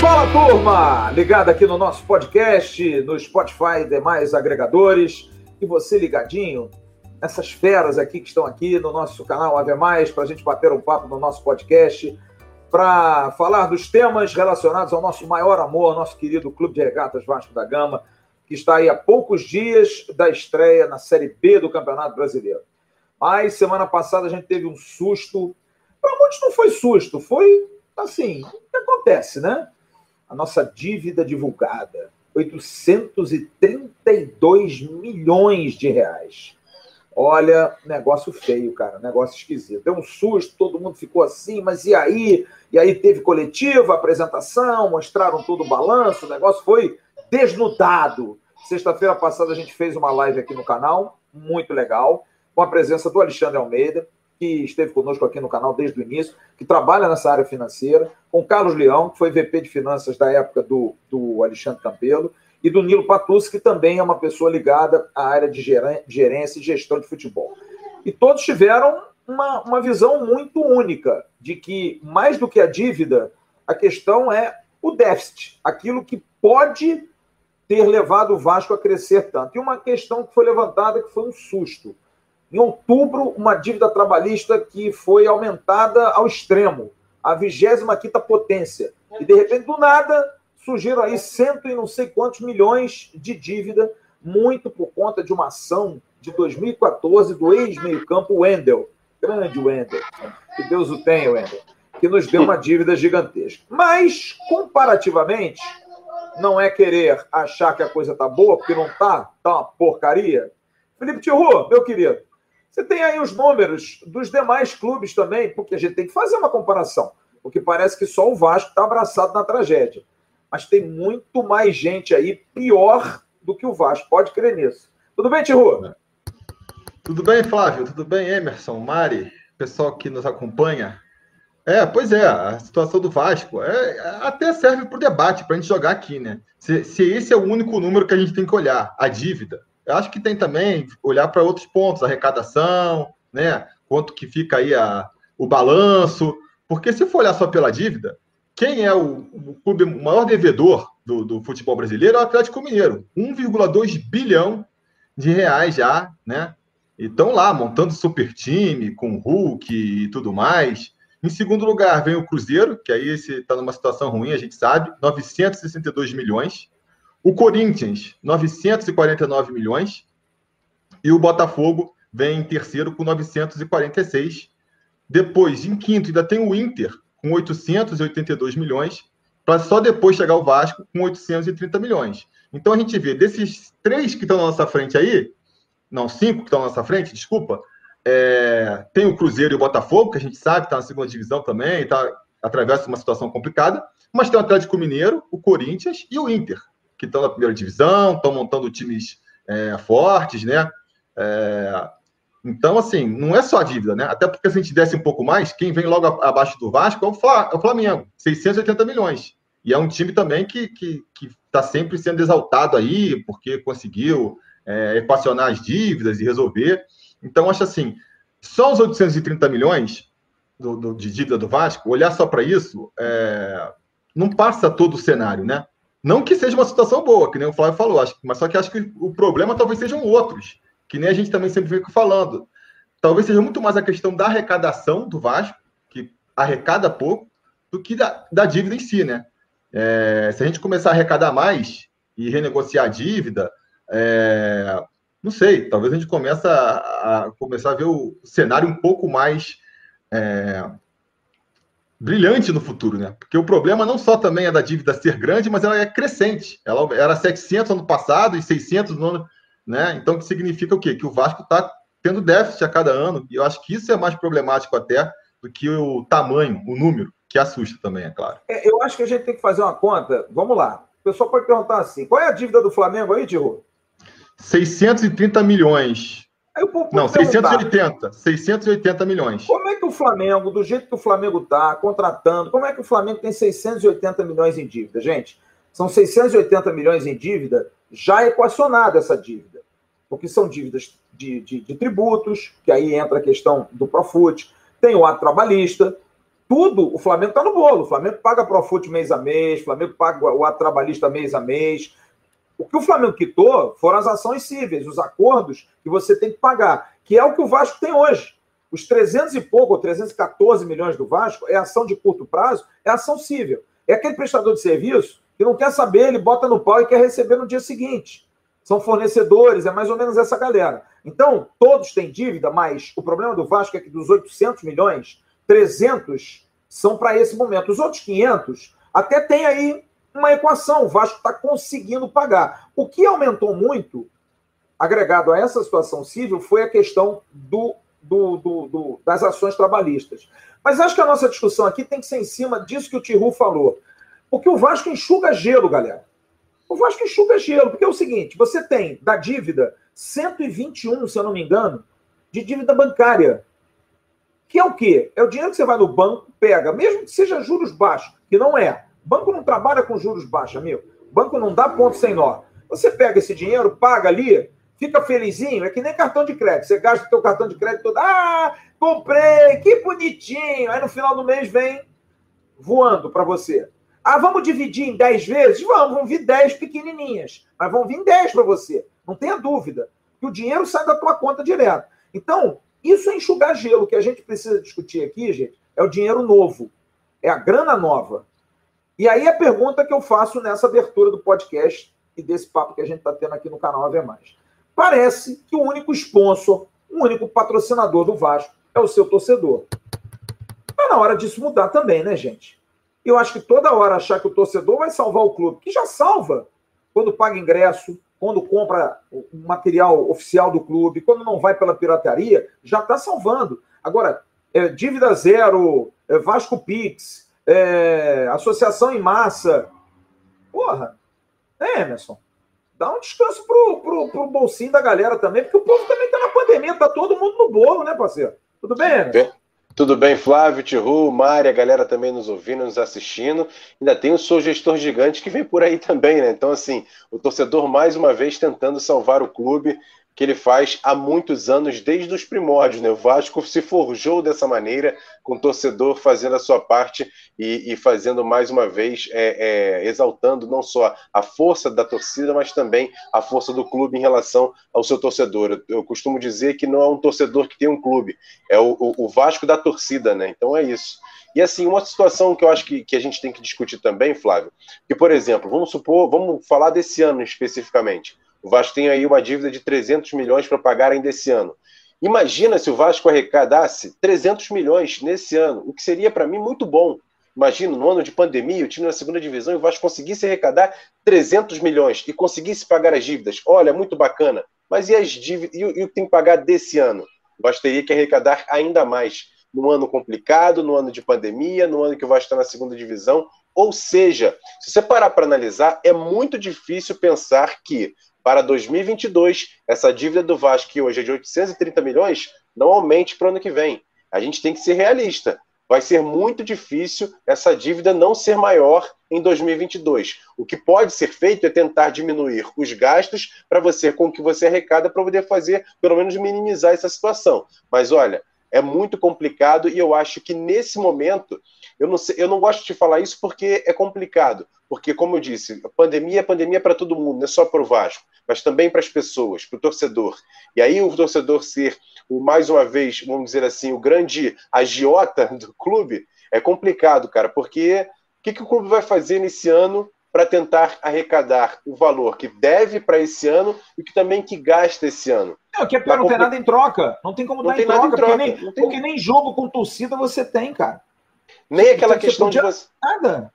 Fala turma, ligado aqui no nosso podcast, no Spotify e demais agregadores, e você ligadinho essas feras aqui que estão aqui no nosso canal Ave Mais, para a gente bater um papo no nosso podcast, para falar dos temas relacionados ao nosso maior amor, nosso querido Clube de Regatas Vasco da Gama, que está aí há poucos dias da estreia na Série B do Campeonato Brasileiro. Mas semana passada a gente teve um susto. Para muitos não foi susto, foi assim, o que acontece, né? A nossa dívida divulgada, 832 milhões de reais. Olha, negócio feio, cara, negócio esquisito. Deu um susto, todo mundo ficou assim, mas e aí? E aí teve coletiva, apresentação, mostraram todo o balanço, o negócio foi desnudado. Sexta-feira passada a gente fez uma live aqui no canal, muito legal, com a presença do Alexandre Almeida, que esteve conosco aqui no canal desde o início, que trabalha nessa área financeira, com Carlos Leão, que foi VP de Finanças da época do, do Alexandre Campelo, e do Nilo Patucci, que também é uma pessoa ligada à área de gerência e gestão de futebol. E todos tiveram uma, uma visão muito única de que, mais do que a dívida, a questão é o déficit, aquilo que pode ter levado o Vasco a crescer tanto. E uma questão que foi levantada que foi um susto. Em outubro, uma dívida trabalhista que foi aumentada ao extremo, a 25 potência. E, de repente, do nada, surgiram aí cento e não sei quantos milhões de dívida, muito por conta de uma ação de 2014 do ex-meio-campo Wendel, grande Wendel, que Deus o tenha, Wendel, que nos deu uma dívida gigantesca. Mas, comparativamente, não é querer achar que a coisa tá boa, porque não tá, tá uma porcaria. Felipe Tiru, meu querido, você tem aí os números dos demais clubes também, porque a gente tem que fazer uma comparação, porque parece que só o Vasco está abraçado na tragédia mas tem muito mais gente aí pior do que o Vasco. Pode crer nisso. Tudo bem, Tiru? Tudo bem, Flávio? Tudo bem, Emerson, Mari, pessoal que nos acompanha? É, pois é, a situação do Vasco é, até serve para o debate, para a gente jogar aqui, né? Se, se, esse é o único número que a gente tem que olhar, a dívida. Eu acho que tem também olhar para outros pontos, arrecadação, né? Quanto que fica aí a, o balanço. Porque se for olhar só pela dívida, quem é o, o clube maior devedor do, do, futebol brasileiro é o Atlético Mineiro. 1,2 bilhão de reais já, né? E estão lá montando super time com Hulk e tudo mais. Em segundo lugar, vem o Cruzeiro, que aí está numa situação ruim, a gente sabe, 962 milhões. O Corinthians, 949 milhões. E o Botafogo vem em terceiro com 946. Depois, em quinto, ainda tem o Inter, com 882 milhões, para só depois chegar o Vasco com 830 milhões. Então a gente vê desses três que estão na nossa frente aí, não, cinco que estão na nossa frente, desculpa, é, tem o Cruzeiro e o Botafogo, que a gente sabe está na segunda divisão também, tá, atravessa uma situação complicada, mas tem o Atlético Mineiro, o Corinthians e o Inter, que estão na primeira divisão, estão montando times é, fortes, né? É, então, assim, não é só a dívida, né? Até porque se a gente desse um pouco mais, quem vem logo abaixo do Vasco é o Flamengo, 680 milhões. E é um time também que está que, que tá sempre sendo exaltado aí, porque conseguiu é, equacionar as dívidas e resolver. Então, acho assim, só os 830 milhões do, do, de dívida do Vasco, olhar só para isso, é, não passa todo o cenário, né? Não que seja uma situação boa, que nem o Flávio falou, acho, mas só que acho que o problema talvez sejam outros que nem a gente também sempre fica falando. Talvez seja muito mais a questão da arrecadação do Vasco, que arrecada pouco, do que da, da dívida em si, né? É, se a gente começar a arrecadar mais e renegociar a dívida, é, não sei, talvez a gente comece a, a, começar a ver o cenário um pouco mais é, brilhante no futuro, né? Porque o problema não só também é da dívida ser grande, mas ela é crescente. Ela era 700 ano passado e 600 no ano né? Então, que significa o quê? Que o Vasco está tendo déficit a cada ano, e eu acho que isso é mais problemático até do que o tamanho, o número, que assusta também, é claro. É, eu acho que a gente tem que fazer uma conta. Vamos lá. O pessoal pode perguntar assim: qual é a dívida do Flamengo aí, Tio? 630 milhões. Não, 680. 680 milhões. Como é que o Flamengo, do jeito que o Flamengo está, contratando, como é que o Flamengo tem 680 milhões em dívida? Gente, são 680 milhões em dívida já equacionada essa dívida. porque são dívidas de, de, de tributos, que aí entra a questão do Profut, tem o ato trabalhista, tudo, o Flamengo está no bolo. O Flamengo paga Profut mês a mês, o Flamengo paga o ato trabalhista mês a mês. O que o Flamengo quitou foram as ações cíveis, os acordos que você tem que pagar, que é o que o Vasco tem hoje. Os 300 e pouco, ou 314 milhões do Vasco, é ação de curto prazo, é ação civil. É aquele prestador de serviço que não quer saber, ele bota no pau e quer receber no dia seguinte. São fornecedores, é mais ou menos essa galera. Então, todos têm dívida, mas o problema do Vasco é que dos 800 milhões, 300 são para esse momento. Os outros 500 até tem aí uma equação. O Vasco está conseguindo pagar. O que aumentou muito, agregado a essa situação civil, foi a questão do, do, do, do das ações trabalhistas. Mas acho que a nossa discussão aqui tem que ser em cima disso que o Tiru falou. Porque o Vasco enxuga gelo, galera. O Vasco enxuga gelo, porque é o seguinte: você tem da dívida 121, se eu não me engano, de dívida bancária. Que é o quê? É o dinheiro que você vai no banco, pega, mesmo que seja juros baixos, que não é. Banco não trabalha com juros baixos, amigo. Banco não dá ponto sem nó. Você pega esse dinheiro, paga ali, fica felizinho, é que nem cartão de crédito. Você gasta o teu cartão de crédito todo, ah, comprei, que bonitinho. Aí no final do mês vem voando para você. Ah, vamos dividir em 10 vezes? Vamos, vão vir 10 pequenininhas, mas vão vir 10 para você. Não tenha dúvida. Que o dinheiro sai da tua conta direto. Então, isso é enxugar gelo. O que a gente precisa discutir aqui, gente, é o dinheiro novo. É a grana nova. E aí a pergunta que eu faço nessa abertura do podcast e desse papo que a gente está tendo aqui no canal Ave Mais. Parece que o único sponsor, o único patrocinador do Vasco é o seu torcedor. Está na hora disso mudar também, né, gente? Eu acho que toda hora achar que o torcedor vai salvar o clube, que já salva quando paga ingresso, quando compra o material oficial do clube, quando não vai pela pirataria, já está salvando. Agora, é, dívida zero, é, Vasco Pix, é, associação em massa. Porra, é, Emerson? Dá um descanso pro, pro, pro bolsinho da galera também, porque o povo também está na pandemia, tá todo mundo no bolo, né, parceiro? Tudo bem, Emerson? Tudo bem, Flávio, Tiru, Mari, a galera também nos ouvindo, nos assistindo. Ainda tem o Sou Gestor Gigante que vem por aí também, né? Então, assim, o torcedor mais uma vez tentando salvar o clube que ele faz há muitos anos, desde os primórdios. Né? O Vasco se forjou dessa maneira, com o torcedor fazendo a sua parte e, e fazendo mais uma vez, é, é, exaltando não só a força da torcida, mas também a força do clube em relação ao seu torcedor. Eu, eu costumo dizer que não é um torcedor que tem um clube, é o, o, o, Vasco da torcida, né? Então é isso. E assim, uma situação que eu acho que, que a gente tem que discutir também, Flávio, que, por exemplo, vamos supor, vamos falar desse ano especificamente. O Vasco tem aí uma dívida de 300 milhões para pagar ainda esse ano. Imagina se o Vasco arrecadasse 300 milhões nesse ano, o que seria para mim muito bom. Imagina, no ano de pandemia, o time na segunda divisão e o Vasco conseguisse arrecadar 300 milhões e conseguisse pagar as dívidas. Olha, muito bacana. Mas e as dívidas? E o que tem que pagar desse ano? O Vasco teria que arrecadar ainda mais. No ano complicado, no ano de pandemia, no ano que o Vasco está na segunda divisão. Ou seja, se você parar para analisar, é muito difícil pensar que para 2022, essa dívida do Vasco, que hoje é de 830 milhões, não aumente para o ano que vem. A gente tem que ser realista. Vai ser muito difícil essa dívida não ser maior em 2022. O que pode ser feito é tentar diminuir os gastos para você, com o que você arrecada, para poder fazer, pelo menos minimizar essa situação. Mas olha, é muito complicado e eu acho que nesse momento, eu não, sei, eu não gosto de falar isso porque é complicado. Porque, como eu disse, a pandemia é pandemia para todo mundo, não é só para o Vasco, mas também para as pessoas, para o torcedor. E aí o torcedor ser, o, mais uma vez, vamos dizer assim, o grande agiota do clube, é complicado, cara, porque o que, que o clube vai fazer nesse ano para tentar arrecadar o valor que deve para esse ano e que também que gasta esse ano? Não, que é pior, não tem nada em troca. Não tem como não dar em troca, em troca, porque, nem, tem... porque nem jogo com torcida você tem, cara. Nem aquela questão de você. Nada.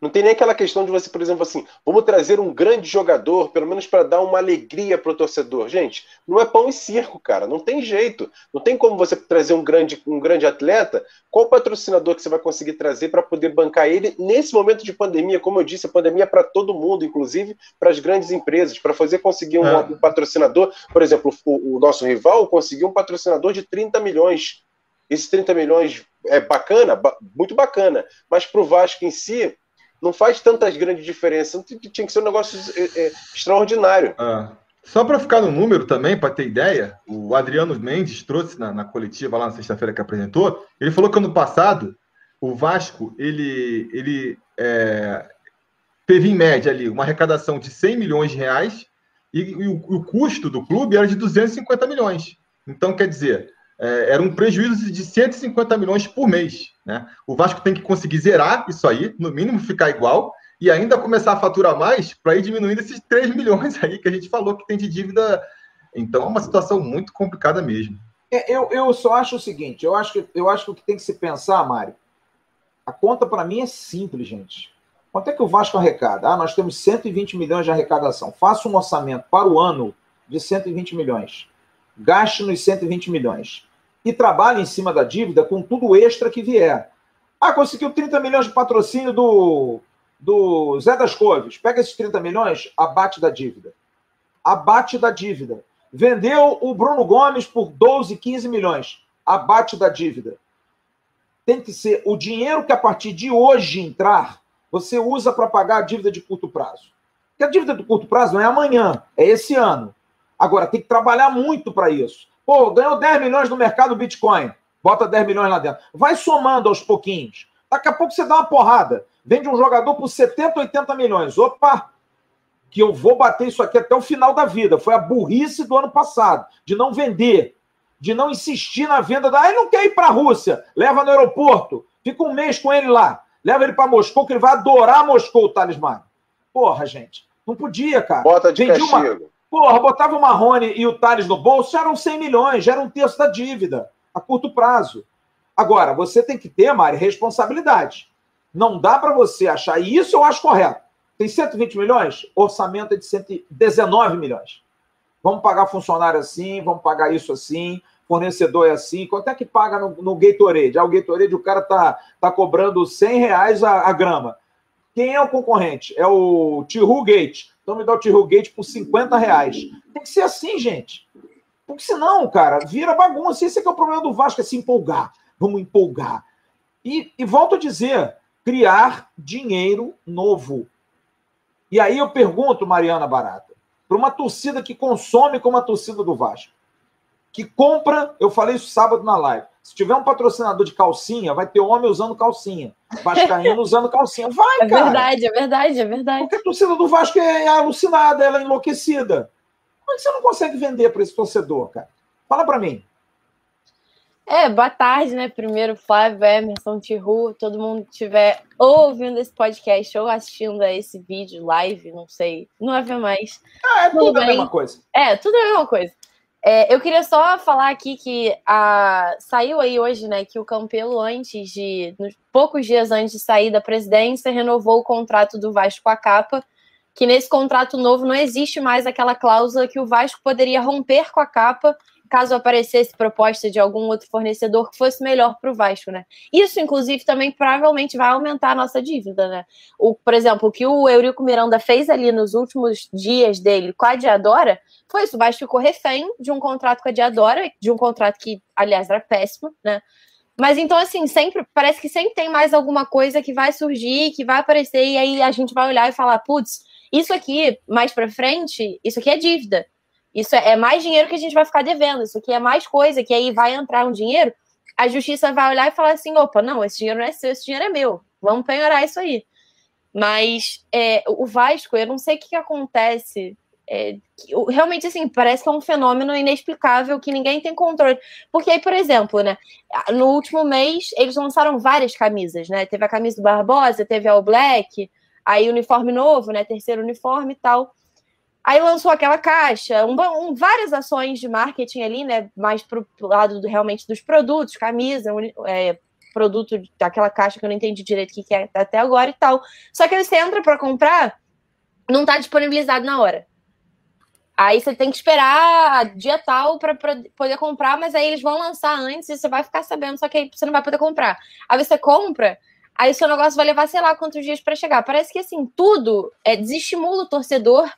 Não tem nem aquela questão de você, por exemplo, assim, vamos trazer um grande jogador, pelo menos para dar uma alegria para o torcedor. Gente, não é pão e circo, cara. Não tem jeito. Não tem como você trazer um grande, um grande atleta. Qual patrocinador que você vai conseguir trazer para poder bancar ele nesse momento de pandemia? Como eu disse, a pandemia é para todo mundo, inclusive para as grandes empresas, para fazer conseguir um, é. um, patrocinador. Por exemplo, o, o nosso rival conseguiu um patrocinador de 30 milhões. Esses 30 milhões é bacana, muito bacana, mas para o Vasco em si, não faz tantas grandes diferenças. Tinha que ser um negócio é, é, extraordinário. Ah. Só para ficar no número também, para ter ideia, o Adriano Mendes trouxe na, na coletiva lá na sexta-feira que apresentou, ele falou que ano passado o Vasco ele, ele é, teve em média ali uma arrecadação de 100 milhões de reais e, e o, o, custo do clube era de 250 milhões. Então, quer dizer, é, era um prejuízo de 150 milhões por mês. Né? O Vasco tem que conseguir zerar isso aí, no mínimo ficar igual, e ainda começar a faturar mais para ir diminuindo esses 3 milhões aí que a gente falou que tem de dívida. Então é uma situação muito complicada mesmo. É, eu, eu só acho o seguinte: eu acho, que, eu acho que o que tem que se pensar, Mário, a conta para mim é simples, gente. Quanto é que o Vasco arrecada? Ah, nós temos 120 milhões de arrecadação. Faça um orçamento para o ano de 120 milhões. Gaste nos 120 milhões. E trabalhe em cima da dívida com tudo extra que vier. Ah, conseguiu 30 milhões de patrocínio do do Zé das Couves, pega esses 30 milhões, abate da dívida. Abate da dívida. Vendeu o Bruno Gomes por 12, 15 milhões. Abate da dívida. Tem que ser o dinheiro que a partir de hoje entrar, você usa para pagar a dívida de curto prazo. Porque a dívida de curto prazo não é amanhã, é esse ano. Agora, tem que trabalhar muito para isso. Pô, ganhou 10 milhões no mercado Bitcoin. Bota 10 milhões lá dentro. Vai somando aos pouquinhos. Daqui a pouco você dá uma porrada. Vende um jogador por 70, 80 milhões. Opa! Que eu vou bater isso aqui até o final da vida. Foi a burrice do ano passado, de não vender, de não insistir na venda. Da... Ah, ele não quer ir para a Rússia. Leva no aeroporto, fica um mês com ele lá. Leva ele para Moscou, que ele vai adorar Moscou, o Magno. Porra, gente. Não podia, cara. Bota de Vendi castigo. Uma... Porra, botava o Marrone e o Thales no bolso, já eram 100 milhões, já era um terço da dívida, a curto prazo. Agora, você tem que ter, Mari, responsabilidade. Não dá para você achar, e isso eu acho correto. Tem 120 milhões, orçamento é de 119 milhões. Vamos pagar funcionário assim, vamos pagar isso assim, fornecedor é assim. Quanto é que paga no, no Gatorade? Ah, o Gatorade, o cara tá, tá cobrando 100 reais a, a grama. Quem é o concorrente? É o Tihu Gate. Então me dá o Tihu Gate por 50 reais. Tem que ser assim, gente. Porque senão, cara, vira bagunça. Esse é, que é o problema do Vasco, é se empolgar. Vamos empolgar. E, e volto a dizer, criar dinheiro novo. E aí eu pergunto, Mariana Barata, para uma torcida que consome como a torcida do Vasco, que compra, eu falei isso sábado na live, se tiver um patrocinador de calcinha, vai ter homem usando calcinha, vascaíno usando calcinha. Vai, é cara! É verdade, é verdade, é verdade. Porque a torcida do Vasco é alucinada, ela é enlouquecida. Como é que você não consegue vender para esse torcedor, cara? Fala para mim. É, boa tarde, né? Primeiro, Flávio, Emerson, Tihu, todo mundo que estiver ouvindo esse podcast ou assistindo a esse vídeo, live, não sei, não vai ver mais. Ah, é tudo, tudo a mesma coisa. É, tudo a mesma coisa. É, eu queria só falar aqui que a, saiu aí hoje, né, que o Campelo, antes de, nos, poucos dias antes de sair da presidência, renovou o contrato do Vasco com a capa, que nesse contrato novo não existe mais aquela cláusula que o Vasco poderia romper com a capa caso aparecesse proposta de algum outro fornecedor que fosse melhor para o Vasco, né? Isso, inclusive, também provavelmente vai aumentar a nossa dívida, né? O, por exemplo, o que o Eurico Miranda fez ali nos últimos dias dele com a Diadora foi isso. O Vasco ficou refém de um contrato com a Diadora, de um contrato que, aliás, era péssimo, né? Mas então, assim, sempre parece que sempre tem mais alguma coisa que vai surgir, que vai aparecer, e aí a gente vai olhar e falar, putz, isso aqui, mais para frente, isso aqui é dívida. Isso é mais dinheiro que a gente vai ficar devendo. Isso aqui é mais coisa que aí vai entrar um dinheiro. A justiça vai olhar e falar assim: opa, não, esse dinheiro não é seu, esse dinheiro é meu. Vamos penhorar isso aí. Mas é, o Vasco, eu não sei o que, que acontece. É, que, realmente, assim, parece que é um fenômeno inexplicável que ninguém tem controle. Porque aí, por exemplo, né, no último mês, eles lançaram várias camisas, né? Teve a camisa do Barbosa, teve a All Black, aí uniforme novo, né? Terceiro uniforme e tal. Aí lançou aquela caixa, um, um, várias ações de marketing ali, né? Mais pro lado do, realmente dos produtos, camisa, é, produto daquela caixa que eu não entendi direito o que, que é até agora e tal. Só que aí você entra para comprar, não está disponibilizado na hora. Aí você tem que esperar dia tal para poder comprar, mas aí eles vão lançar antes e você vai ficar sabendo, só que aí você não vai poder comprar. Aí você compra, aí o seu negócio vai levar sei lá quantos dias para chegar. Parece que assim, tudo é, desestimula o torcedor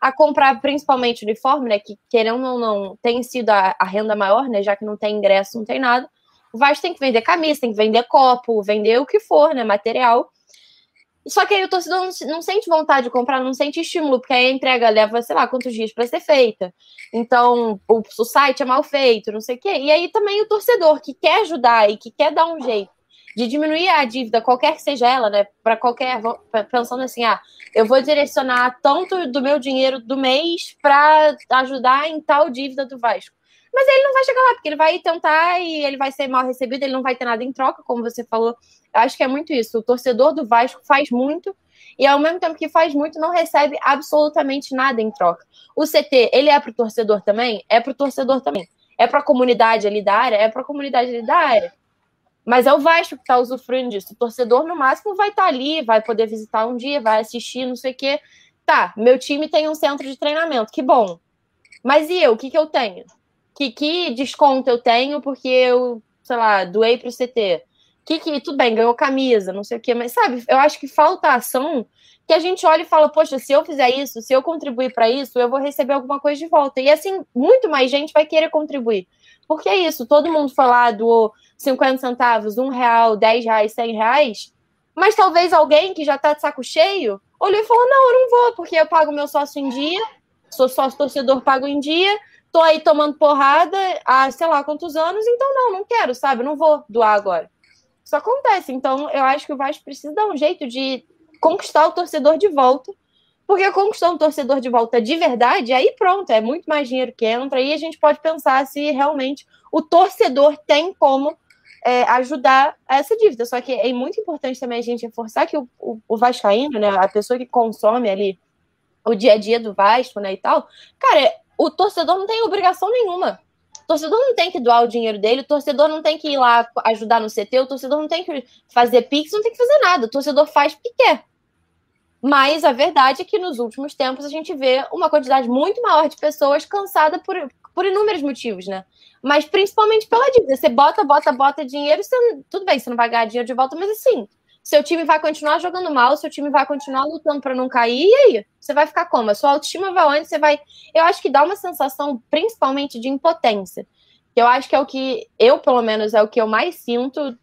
a comprar principalmente uniforme, né? Que querendo ou não, tem sido a, a, renda maior, né? Já que não tem ingresso, não tem nada. O Vasco tem que vender camisa, tem que vender copo, vender o que for, né? Material. Só que aí o torcedor não, não, sente vontade de comprar, não sente estímulo, porque aí a entrega leva, sei lá, quantos dias para ser feita. Então, o, o, site é mal feito, não sei o quê. E aí também o torcedor que quer ajudar e que quer dar um jeito de diminuir a dívida, qualquer que seja ela, né? Para qualquer. Pensando assim, ah, eu vou direcionar tanto do meu dinheiro do mês para ajudar em tal dívida do Vasco. Mas ele não vai chegar lá, porque ele vai tentar e ele vai ser mal recebido, ele não vai ter nada em troca, como você falou. Eu acho que é muito isso. O torcedor do Vasco faz muito e ao mesmo tempo que faz muito, não recebe absolutamente nada em troca. O CT, ele é para o torcedor também? É para o torcedor também. É para a comunidade ali da área? É para a comunidade ali da área. Mas é o Vasco que está usufruindo disso. O torcedor, no máximo, vai estar tá ali, vai poder visitar um dia, vai assistir, não sei o quê. Tá, meu time tem um centro de treinamento, que bom. Mas e eu? O que, que eu tenho? Que, que desconto eu tenho porque eu, sei lá, doei para o CT? Que, que tudo bem, ganhou camisa, não sei o quê, mas sabe, eu acho que falta ação que a gente olha e fala, poxa, se eu fizer isso, se eu contribuir para isso, eu vou receber alguma coisa de volta. E assim, muito mais gente vai querer contribuir. Porque é isso, todo mundo falar do 50 centavos, um real, 10 reais, 100 reais, mas talvez alguém que já tá de saco cheio olhou e falou: não, eu não vou, porque eu pago meu sócio em dia, sou sócio torcedor, pago em dia, tô aí tomando porrada há sei lá quantos anos, então não, não quero, sabe? Não vou doar agora. Isso acontece. Então, eu acho que o Vasco precisa dar um jeito de conquistar o torcedor de volta. Porque conquistar um torcedor de volta de verdade, aí pronto, é muito mais dinheiro que entra, e a gente pode pensar se realmente o torcedor tem como é, ajudar essa dívida. Só que é muito importante também a gente reforçar que o, o, o Vascaíno, né, a pessoa que consome ali o dia a dia do Vasco, né, e tal, cara, o torcedor não tem obrigação nenhuma. O torcedor não tem que doar o dinheiro dele, o torcedor não tem que ir lá ajudar no CT, o torcedor não tem que fazer pix, não tem que fazer nada. O torcedor faz porque quer. Mas a verdade é que nos últimos tempos a gente vê uma quantidade muito maior de pessoas cansada por, por inúmeros motivos, né? Mas principalmente pela dívida. Você bota, bota, bota dinheiro, você, tudo bem, você não vai ganhar dinheiro de volta, mas assim, seu time vai continuar jogando mal, seu time vai continuar lutando para não cair, e aí? Você vai ficar como? A sua autoestima vai onde? Você vai. Eu acho que dá uma sensação, principalmente, de impotência. Eu acho que é o que eu, pelo menos, é o que eu mais sinto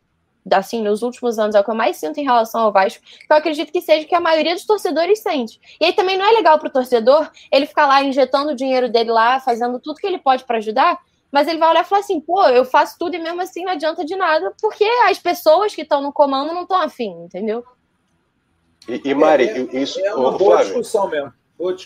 assim, nos últimos anos, é o que eu mais sinto em relação ao Vasco, que eu acredito que seja que a maioria dos torcedores sente. E aí também não é legal para o torcedor ele ficar lá injetando o dinheiro dele lá, fazendo tudo que ele pode para ajudar, mas ele vai olhar e falar assim, pô, eu faço tudo e mesmo assim não adianta de nada, porque as pessoas que estão no comando não estão afim, entendeu? E, e Mari, é, isso... É uma boa Flávio, discussão mesmo.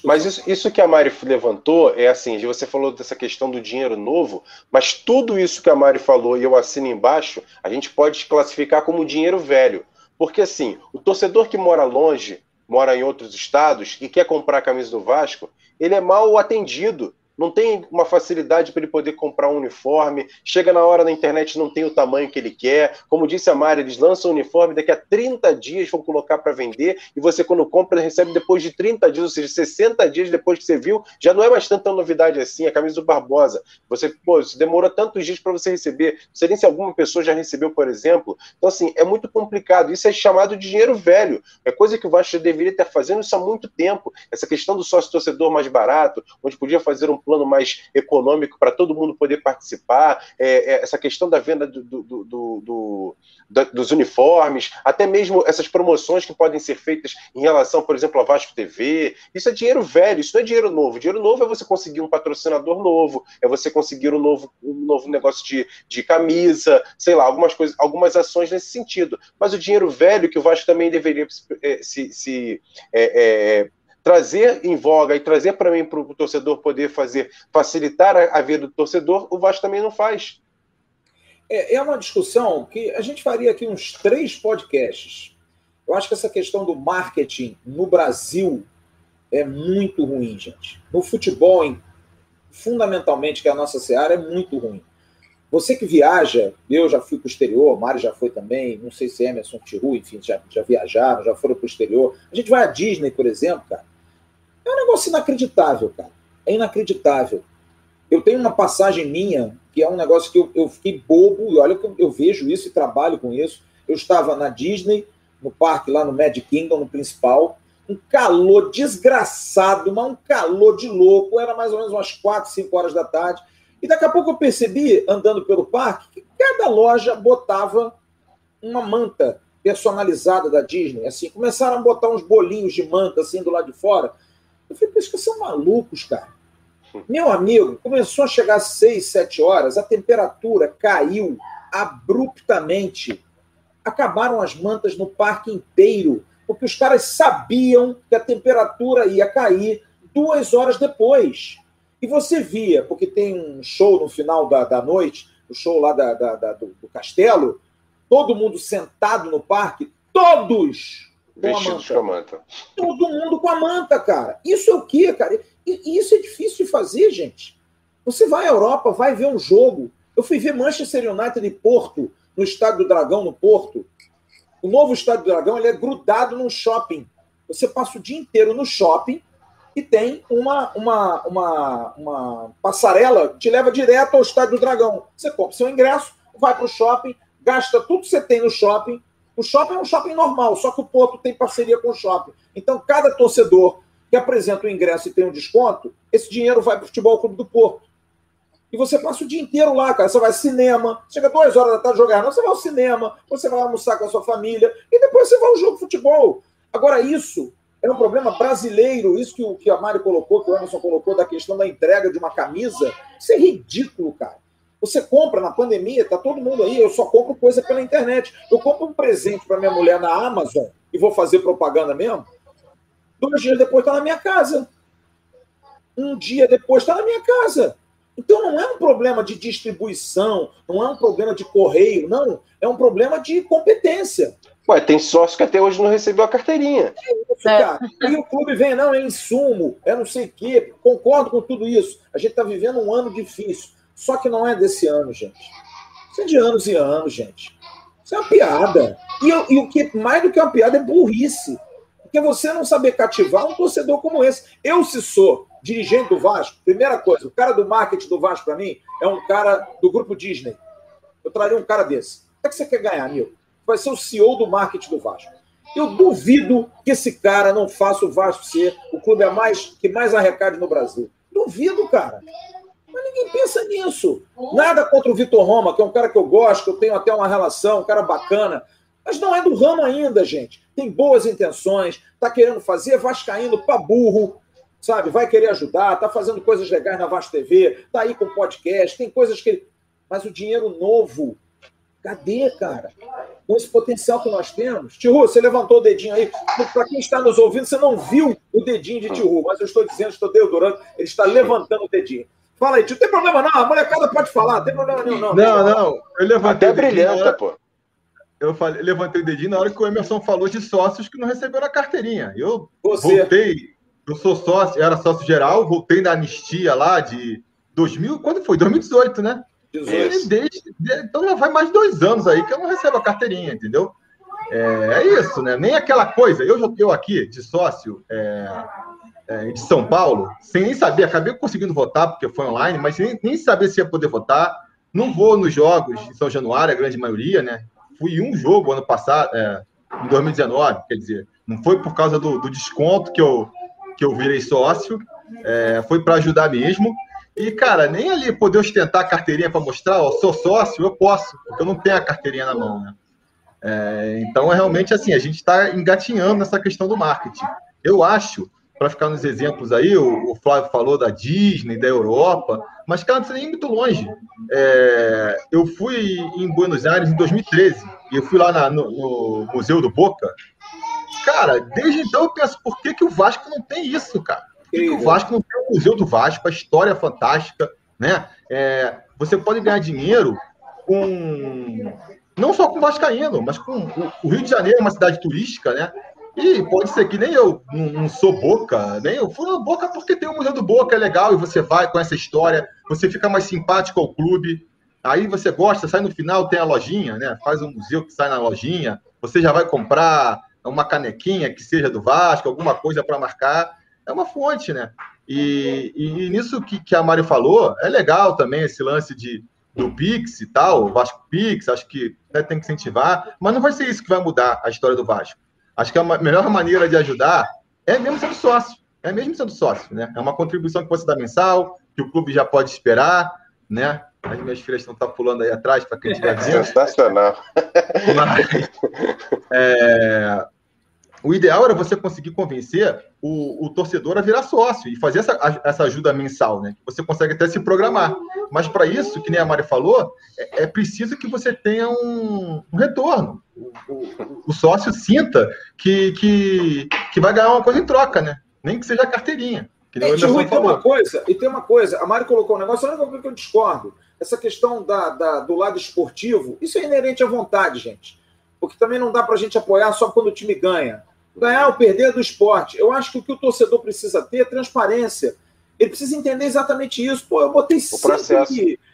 Mas isso, isso que a Mari levantou é assim: você falou dessa questão do dinheiro novo, mas tudo isso que a Mari falou e eu assino embaixo, a gente pode classificar como dinheiro velho. Porque assim, o torcedor que mora longe, mora em outros estados e quer comprar a camisa do Vasco, ele é mal atendido não tem uma facilidade para ele poder comprar um uniforme, chega na hora na internet não tem o tamanho que ele quer. Como disse a Mari, eles lançam o uniforme, daqui a 30 dias vão colocar para vender, e você, quando compra, recebe depois de 30 dias, ou seja, 60 dias depois que você viu, já não é mais tanta novidade assim. A camisa do Barbosa, você, pô, isso demorou tantos dias para você receber, não sei nem se alguma pessoa já recebeu, por exemplo. Então, assim, é muito complicado. Isso é chamado de dinheiro velho. É coisa que o Vasco deveria estar fazendo isso há muito tempo. Essa questão do sócio torcedor mais barato, onde podia fazer um mais econômico para todo mundo poder participar, é, é, essa questão da venda do, do, do, dos uniformes, até mesmo essas promoções que podem ser feitas em relação, por exemplo, a Vasco TV. Isso é dinheiro velho, isso não é dinheiro novo. Dinheiro novo é você conseguir um patrocinador novo, é você conseguir um novo, um novo negócio de, de camisa, sei lá, algumas coisas, algumas ações nesse sentido. Mas o dinheiro velho que o Vasco também deveria se, se é, é, trazer em voga e trazer para mim, para o torcedor poder fazer, facilitar a, a, vida do torcedor, o Vasco também não faz. É, é uma discussão que a gente faria aqui uns três podcasts. Eu acho que essa questão do marketing no Brasil é muito ruim, gente. No futebol, fundamentalmente, que é a nossa seara, é muito ruim. Você que viaja, eu já fui para o exterior, Mário já foi também, não sei se Emerson Tiru, enfim, já, já viajaram, já foram para o exterior. A gente vai à Disney, por exemplo, cara. É um negócio inacreditável, cara. É inacreditável. Eu tenho uma passagem minha, que é um negócio que eu, eu fiquei bobo, e olha que eu, eu vejo isso e trabalho com isso. Eu estava na Disney, no parque lá no Magic Kingdom, no principal, um calor desgraçado, mas um calor de louco. Era mais ou menos umas 4, 5 horas da tarde. E daqui a pouco eu percebi, andando pelo parque, que cada loja botava uma manta personalizada da Disney, assim, começaram a botar uns bolinhos de manta assim do lado de fora. Eu falei, que são malucos, cara. Meu amigo, começou a chegar às 6, 7 horas, a temperatura caiu abruptamente. Acabaram as mantas no parque inteiro, porque os caras sabiam que a temperatura ia cair duas horas depois. E você via, porque tem um show no final da, da noite, o show lá da, da, da do, do, castelo, todo mundo sentado no parque, todos vestidos com a manta. Todo mundo com a manta, cara. Isso é o quê, cara? E, isso é difícil de fazer, gente. Você vai à Europa, vai ver um jogo. Eu fui ver Manchester United e Porto, no Estádio do Dragão, no Porto. O novo Estádio do Dragão ele é grudado num shopping. Você passa o dia inteiro no shopping e tem uma, uma, uma, uma passarela que te leva direto ao Estádio do Dragão. Você compra seu ingresso, vai para o shopping, gasta tudo que você tem no shopping. O shopping é um shopping normal, só que o Porto tem parceria com o shopping. Então, cada torcedor que apresenta o ingresso e tem um desconto, esse dinheiro vai para o Futebol Clube do Porto. E você passa o dia inteiro lá, cara. Você vai ao cinema, chega duas horas da tarde jogar, não, você vai ao cinema, você vai almoçar com a sua família, e depois você vai ao jogo de futebol. Agora, isso é um problema brasileiro, isso que, o, que a Mari colocou, que o Emerson colocou, da questão da entrega de uma camisa. Isso é ridículo, cara. Você compra na pandemia, tá todo mundo aí, eu só compro coisa pela internet. Eu compro um presente para minha mulher na Amazon e vou fazer propaganda mesmo. Dois dias depois está na minha casa. Um dia depois está na minha casa. Então não é um problema de distribuição, não é um problema de correio, não. É um problema de competência. Ué, tem sócio que até hoje não recebeu a carteirinha. É isso, cara. E o clube vem, não, é insumo, é não sei o quê. Concordo com tudo isso. A gente está vivendo um ano difícil. Só que não é desse ano, gente. Isso é de anos e anos, gente. Isso é uma piada. E, e o que mais do que uma piada é burrice. Porque você não saber cativar um torcedor como esse. Eu, se sou dirigente do Vasco, primeira coisa, o cara do marketing do Vasco, para mim, é um cara do grupo Disney. Eu traria um cara desse. O que, é você quer ganhar, Nil? vai ser o CEO do marketing do Vasco. Eu duvido que esse cara não faça o Vasco ser o clube a mais, que mais arrecade no Brasil. Duvido, cara. Mas ninguém pensa nisso. Nada contra o Vitor Roma, que é um cara que eu gosto, que eu tenho até uma relação, um cara bacana. Mas não é do ramo ainda, gente. Tem boas intenções, tá querendo fazer, vascaíno para burro, sabe? Vai querer ajudar, tá fazendo coisas legais na Vasco TV, tá aí com podcast, tem coisas que. Mas o dinheiro novo Cadê, cara? Com esse potencial que nós temos. Tihu, você levantou o dedinho aí. Para quem está nos ouvindo, você não viu o dedinho de Tihu, mas eu estou dizendo, estou deodorando, ele está levantando o dedinho. Fala aí, tio, não tem problema não, a molecada pode falar, não tem problema nenhum, não. Não, não, eu levantei Até brilhanta, hora... pô. Eu falei, levantei o dedinho na hora que o Emerson falou de sócios que não receberam a carteirinha. Eu Você. voltei, eu sou sócio, era sócio geral, voltei na anistia lá de 2000, quando foi? 2018, né? Desde, então já vai mais de dois anos aí que eu não recebo a carteirinha, entendeu? É, é isso, né? Nem aquela coisa. Eu já eu aqui de sócio é, é, de São Paulo, sem nem saber, acabei conseguindo votar porque foi online, mas sem nem saber se ia poder votar. Não vou nos jogos de São Januário, a grande maioria, né? Fui um jogo ano passado, é, em 2019, quer dizer, não foi por causa do, do desconto que eu, que eu virei sócio, é, foi para ajudar mesmo. E, cara, nem ali poder ostentar a carteirinha para mostrar, ó, sou sócio, eu posso, porque eu não tenho a carteirinha na mão, né? É, então, é realmente assim, a gente está engatinhando nessa questão do marketing. Eu acho, para ficar nos exemplos aí, o, o, Flávio falou da Disney, da Europa, mas, cara, não precisa nem ir muito longe. É, eu fui em Buenos Aires em 2013, e eu fui lá na, no, no Museu do Boca. Cara, desde então eu penso, por que, que o Vasco não tem isso, cara? que o Vasco não tem o Museu do Vasco, a história é fantástica, né? É, você pode ganhar dinheiro com não só com o Vascaíno, mas com o Rio de Janeiro é uma cidade turística, né? E pode ser que nem eu não, não sou boca, nem eu fui boca porque tem o Museu do Boca, é legal, e você vai com essa história, você fica mais simpático ao clube. Aí você gosta, sai no final, tem a lojinha, né? Faz um museu que sai na lojinha, você já vai comprar uma canequinha que seja do Vasco, alguma coisa para marcar é uma fonte, né? E, e, nisso que, que a Mari falou, é legal também esse lance de, do Pix e tal, Vasco Pix, acho que né, tem que incentivar, mas não vai ser isso que vai mudar a história do Vasco. Acho que a melhor maneira de ajudar é mesmo sendo sócio, é mesmo sendo sócio, né? É uma contribuição que você dá mensal, que o clube já pode esperar, né? As minhas filhas estão tá pulando aí atrás para quem estiver vendo. Sensacional. Mas, é, o ideal era você conseguir convencer o, o, torcedor a virar sócio e fazer essa, essa ajuda mensal, né? Você consegue até se programar. Mas para isso, que nem a Mari falou, é, é preciso que você tenha um, um retorno. O, o, o, sócio sinta que, que, que vai ganhar uma coisa em troca, né? Nem que seja a carteirinha. Que e, e tem uma coisa, e tem uma coisa, a Mari colocou um negócio, a única que eu discordo, essa questão da, da, do lado esportivo, isso é inerente à vontade, gente. Porque também não dá para a gente apoiar só quando o time ganha ganhar ou perder do esporte. Eu acho que o que o torcedor precisa ter é transparência. Ele precisa entender exatamente isso. Pô, eu botei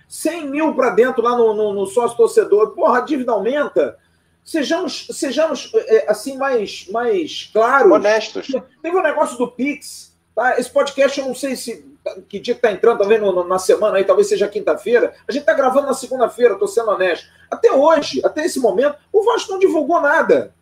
100 mil para dentro lá no, no, no sócio-torcedor. Porra, a dívida aumenta. Sejamos, sejamos é, assim mais, mais claros. Honestos. Teve um negócio do Pix. Tá? Esse podcast, eu não sei se que dia que está entrando, talvez no, na semana aí, talvez seja quinta-feira. A gente está gravando na segunda-feira, estou sendo honesto. Até hoje, até esse momento, o Vasco não divulgou nada.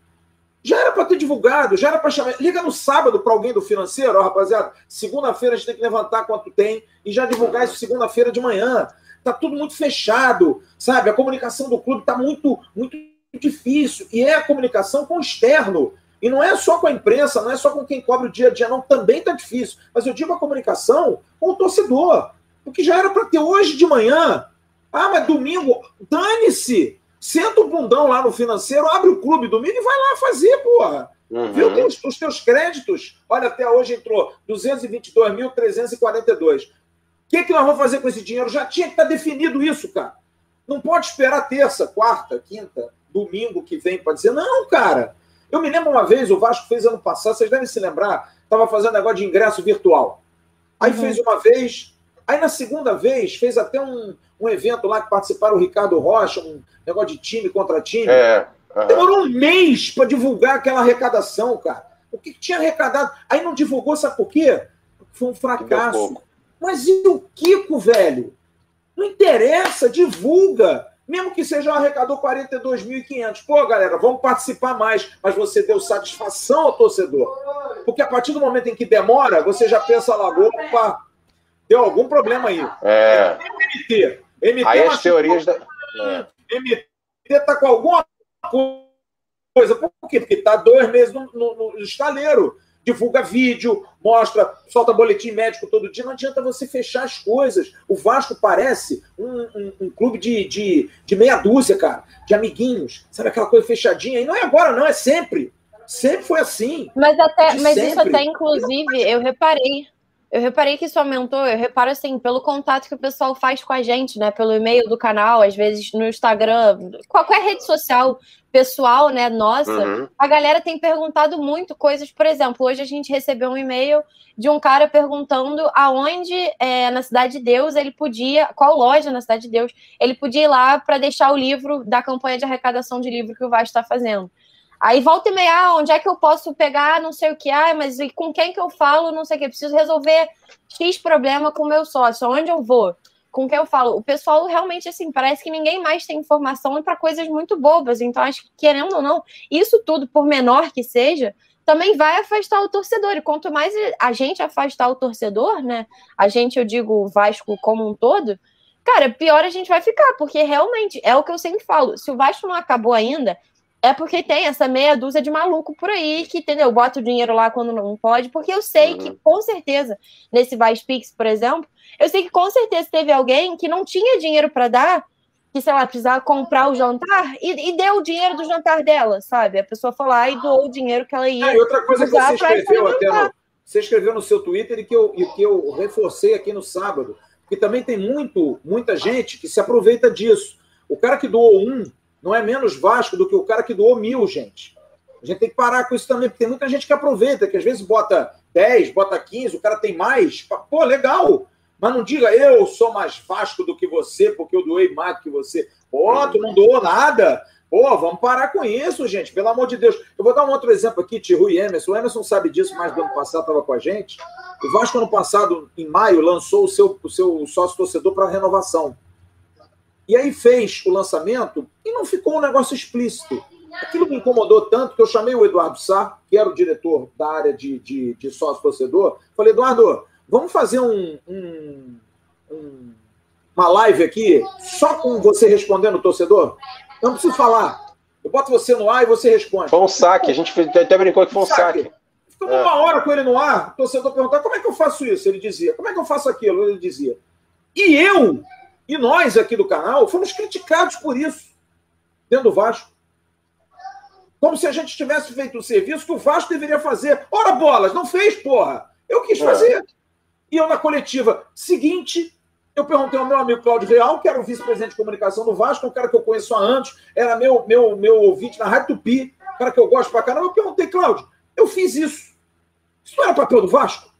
Já era para ter divulgado, já era para chamar. Liga no sábado para alguém do financeiro, ó, rapaziada. Segunda-feira a gente tem que levantar quanto tem e já divulgar isso segunda-feira de manhã. Tá tudo muito fechado, sabe? A comunicação do clube tá muito, muito difícil. E é a comunicação com o externo. E não é só com a imprensa, não é só com quem cobre o dia a dia, não. Também tá difícil. Mas eu digo a comunicação com o torcedor. O que já era para ter hoje de manhã. Ah, mas domingo, dane-se! Senta o bundão lá no financeiro, abre o clube domingo e vai lá fazer, porra. Uhum. Viu os, os teus créditos? Olha, até hoje entrou 222.342. O que, que nós vamos fazer com esse dinheiro? Já tinha que estar tá definido isso, cara. Não pode esperar terça, quarta, quinta, domingo que vem para dizer, não, cara. Eu me lembro uma vez, o Vasco fez ano passado, vocês devem se lembrar, estava fazendo negócio de ingresso virtual. Aí uhum. fez uma vez, aí na segunda vez fez até um, um evento lá que participaram o Ricardo Rocha, um negócio de time contra time. É, uhum. Demorou um mês para divulgar aquela arrecadação, cara. O que, que, tinha arrecadado? Aí não divulgou, sabe por quê? Foi um fracasso. Mas e o Kiko, velho? Não interessa, divulga. Mesmo que seja um arrecador 42.500. Pô, galera, vamos participar mais. Mas você deu satisfação ao torcedor. Porque a partir do momento em que demora, você já pensa lá, opa, deu algum problema aí. É. MT. MT Aí as teorias da. É. MT está com alguma coisa. Por quê? Porque está dois meses no, no, no estaleiro. Divulga vídeo, mostra, solta boletim médico todo dia. Não adianta você fechar as coisas. O Vasco parece um, um, um clube de, de, de meia dúzia, cara, de amiguinhos. Sabe aquela coisa fechadinha? E não é agora, não, é sempre. Sempre foi assim. Mas, até, mas isso até, inclusive, eu reparei eu reparei que isso aumentou, eu reparo assim, pelo contato que o pessoal faz com a gente, né? Pelo e-mail do canal, às vezes no Instagram, qualquer rede social pessoal, né, nossa, uhum. a galera tem perguntado muito coisas. Por exemplo, hoje a gente recebeu um e-mail de um cara perguntando aonde é, na Cidade de Deus ele podia, qual loja na Cidade de Deus ele podia ir lá para deixar o livro da campanha de arrecadação de livro que o Vasco está fazendo. Aí volta e meia, ah, onde é que eu posso pegar, não sei o que, ah, mas e com quem que eu falo, não sei o que, preciso resolver X problema com o meu sócio, onde eu vou? Com quem eu falo? O pessoal realmente, assim, parece que ninguém mais tem informação para coisas muito bobas, então acho que, querendo ou não, isso tudo, por menor que seja, também vai afastar o torcedor, e quanto mais a gente afastar o torcedor, né, a gente, eu digo, o Vasco como um todo, cara, pior a gente vai ficar, porque realmente, é o que eu sempre falo, se o Vasco não acabou ainda, é porque tem essa meia dúzia de maluco por aí que, entendeu? Bota o dinheiro lá quando não pode, porque eu sei uhum. que, com certeza, nesse Pix, por exemplo, eu sei que com certeza teve alguém que não tinha dinheiro para dar, que, sei lá, precisava comprar o jantar e, e, deu o dinheiro do jantar dela, sabe? A pessoa foi lá e doou o dinheiro que ela ia. Ah, e outra coisa que você escreveu até no, você escreveu no seu Twitter e que eu, e que eu reforcei aqui no sábado, que também tem muito, muita gente que se aproveita disso. O cara que doou um não é menos Vasco do que o cara que doou mil, gente. A gente tem que parar com isso também, porque tem muita gente que aproveita, que às vezes bota 10, bota 15, o cara tem mais. Pô, legal. Mas não diga eu sou mais Vasco do que você, porque eu doei mais do que você. Pô, tu não doou nada. Pô, vamos parar com isso, gente, pelo amor de Deus. Eu vou dar um outro exemplo aqui, Tiru e Emerson. O Emerson sabe disso, mas do ano passado estava com a gente. O Vasco, ano passado, em maio, lançou o seu, o seu sócio torcedor para renovação. E aí fez o lançamento e não ficou um negócio explícito. Aquilo me incomodou tanto que eu chamei o Eduardo Sá, que era o diretor da área de, de, de sócio-torcedor. Falei, Eduardo, vamos fazer um, um, um, uma live aqui só com você respondendo o torcedor? Eu não preciso falar. Eu boto você no ar e você responde. Foi um saque, a gente até brincou que foi um saque. saque. Ficamos é. uma hora com ele no ar, o torcedor perguntava como é que eu faço isso? Ele dizia. Como é que eu faço aquilo? Ele dizia. E eu, e nós aqui do canal, fomos criticados por isso, dentro do Vasco. Como se a gente tivesse feito um serviço que o Vasco deveria fazer. Ora, bolas, não fez, porra. Eu quis é. fazer. É. E eu, na coletiva seguinte, eu perguntei ao meu amigo Cláudio Real, que era o vice-presidente de comunicação do Vasco, um cara que eu conheço há anos, era meu, meu, meu ouvinte na Rádio Tupi, um cara que eu gosto pra caramba. Eu perguntei, Cláudio, eu fiz isso. Isso não era papel do Vasco?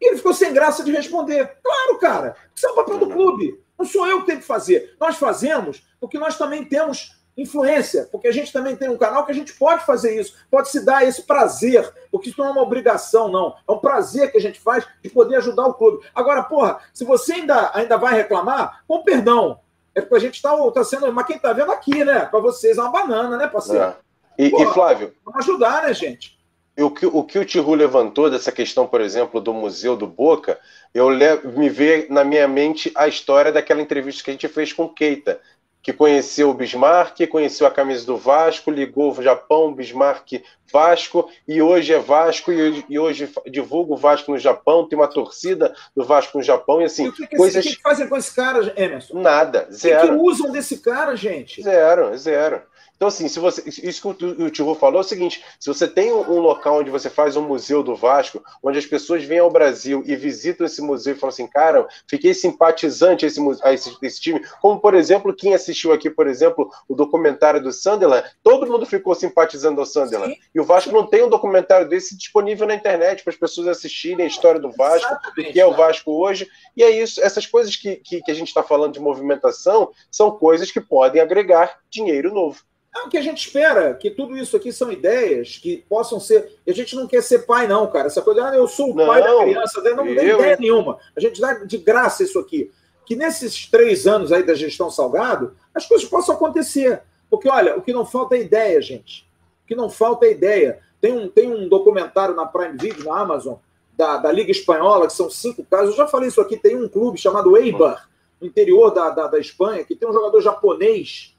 E ele ficou sem graça de responder. Claro, cara, isso é o papel do clube. Não sou eu que tenho que fazer. Nós fazemos porque nós também temos influência, porque a gente também tem um canal que a gente pode fazer isso, pode se dar esse prazer, porque isso não é uma obrigação, não. É um prazer que a gente faz de poder ajudar o clube. Agora, porra, se você ainda, ainda vai reclamar, com perdão. É porque a gente está tá sendo. Mas quem está vendo aqui, né? Para vocês é uma banana, né, parceiro? É. E, porra, e Flávio. Vamos ajudar, né, gente? O que o, que o Tihu levantou dessa questão, por exemplo, do Museu do Boca, eu me veio na minha mente a história daquela entrevista que a gente fez com Keita, que conheceu o Bismarck, conheceu a camisa do Vasco, ligou o Japão, Bismarck, Vasco, e hoje é Vasco, e, e hoje divulga o Vasco no Japão, tem uma torcida do Vasco no Japão, e assim. E o que, que, coisas... que, que fazem com esse cara, Emerson? Nada, zero. O que, que usam desse cara, gente? Zero, zero. Então, assim, se você, isso que o Tio falou é o seguinte: se você tem um local onde você faz um museu do Vasco, onde as pessoas vêm ao Brasil e visitam esse museu e falam assim, cara, fiquei simpatizante a esse, a esse, esse time, como por exemplo, quem assistiu aqui, por exemplo, o documentário do Sunderland, todo mundo ficou simpatizando ao Sunderland. Sim. E o Vasco não tem um documentário desse disponível na internet para as pessoas assistirem a história do Vasco, que é o Vasco hoje. E é isso, essas coisas que, que, que a gente está falando de movimentação são coisas que podem agregar dinheiro novo. É o que a gente espera, que tudo isso aqui são ideias que possam ser. A gente não quer ser pai, não, cara. Essa coisa, ah, eu sou o não, pai da criança, não tem ideia nenhuma. A gente dá de graça isso aqui. Que nesses três anos aí da gestão Salgado, as coisas possam acontecer. Porque, olha, o que não falta é ideia, gente. O que não falta é ideia. Tem um, tem um documentário na Prime Video, na Amazon, da, da Liga Espanhola, que são cinco casos. Eu já falei isso aqui, tem um clube chamado Eibar, no interior da, da, da Espanha, que tem um jogador japonês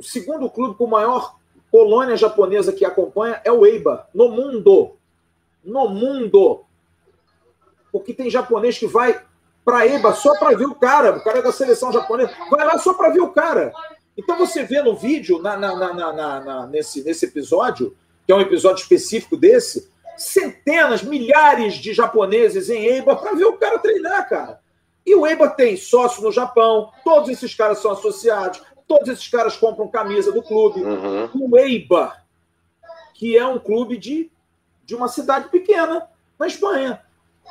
o segundo clube com maior colônia japonesa que acompanha é o Eiba, no mundo. No mundo. Porque tem japonês que vai para Eiba só para ver o cara, o cara é da seleção japonesa, vai lá só para ver o cara. Então você vê no vídeo, na, na, na, nesse, nesse episódio, que é um episódio específico desse, centenas, milhares de japoneses em Eiba para ver o cara treinar, cara. E o Eiba tem sócio no Japão, todos esses caras são associados, Todos esses caras compram camisa do clube. Uhum. O Eibar, que é um clube de, de uma cidade pequena na Espanha.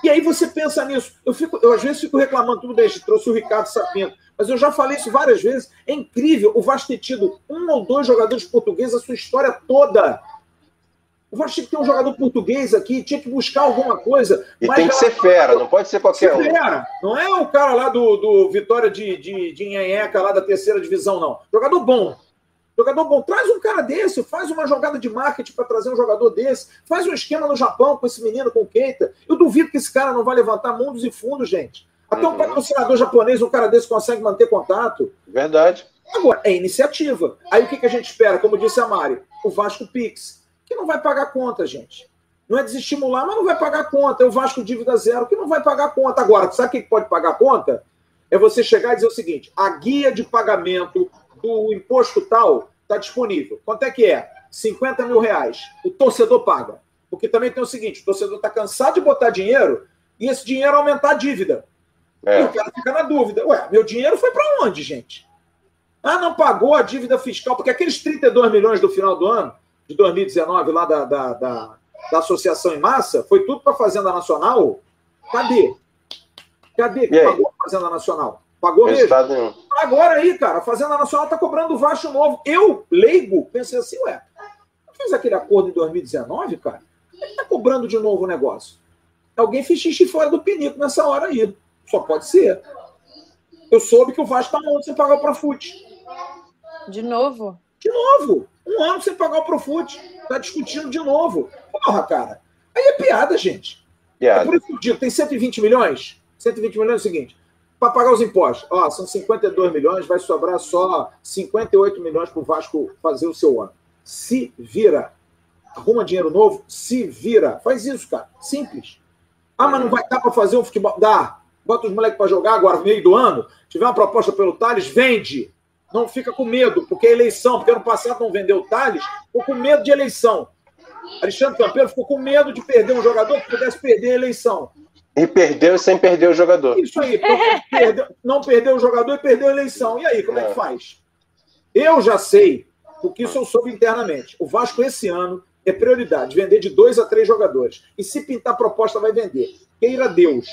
E aí você pensa nisso. Eu, fico, eu às vezes fico reclamando, tudo bem, trouxe o Ricardo Sapinto, mas eu já falei isso várias vezes. É incrível o Vasco ter tido um ou dois jogadores portugueses a sua história toda. O Vasco tinha que ter um jogador português aqui, tinha que buscar alguma coisa. E tem que ser fera, não pode ser qualquer um. Fera. Não é o cara lá do, do Vitória de, de, de lá da terceira divisão, não. Jogador bom. Jogador bom. Traz um cara desse, faz uma jogada de marketing para trazer um jogador desse. Faz um esquema no Japão com esse menino, com o Keita. Eu duvido que esse cara não vai levantar mundos e fundos, gente. Até uhum. um patrocinador japonês, um cara desse consegue manter contato. Verdade. Agora, é iniciativa. Aí o que, que a gente espera? Como disse a Mari, o Vasco Pix que não vai pagar conta, gente. Não é desestimular, mas não vai pagar conta. É o Vasco dívida zero que não vai pagar conta. Agora, sabe o que pode pagar conta? É você chegar e dizer o seguinte: a guia de pagamento do imposto tal está disponível. Quanto é que é? 50 mil reais. O torcedor paga. Porque também tem o seguinte: o torcedor está cansado de botar dinheiro e esse dinheiro aumentar a dívida. É. E o cara fica na dúvida: ué, meu dinheiro foi para onde, gente? Ah, não pagou a dívida fiscal, porque aqueles 32 milhões do final do ano de 2019 lá da, da, da, da associação em massa, foi tudo para a Fazenda Nacional. Cadê? Cadê que pagou a Fazenda Nacional? Pagou Resultado mesmo? Nenhum. Agora aí, cara, a Fazenda Nacional está cobrando o Vasco novo. Eu, leigo, pensei assim, ué, fez aquele acordo em 2019, cara? Ele está cobrando de novo o negócio. Alguém fez xixi fora do pinico nessa hora aí. Só pode ser. Eu soube que o Vasco está onde você pagar o Profute. De novo? De novo. Um ano sem pagar o Profute. Tá discutindo de novo. Porra, cara. Aí é piada, gente. Piada. É por isso que eu digo, tem 120 milhões? 120 milhões é o seguinte. para pagar os impostos. Ó, são 52 milhões, vai sobrar só 58 milhões para o Vasco fazer o seu ano. Se vira. Arruma dinheiro novo, se vira. Faz isso, cara. Simples. Ah, mas não vai dar para fazer um futebol. Dá. Bota os moleques para jogar agora, no meio do ano. Tiver uma proposta pelo Thales, vende. Não fica com medo, porque é eleição. Porque ano passado não vendeu o Thales, ficou com medo de eleição. Alexandre Campeiro ficou com medo de perder um jogador que pudesse perder a eleição. E perdeu sem perder o jogador. Isso aí, perdeu, não perdeu o jogador e perdeu a eleição. E aí, como é que é. faz? Eu já sei, porque isso eu soube internamente. O Vasco, esse ano, é prioridade vender de dois a três jogadores. E se pintar proposta, vai vender. Queira Deus.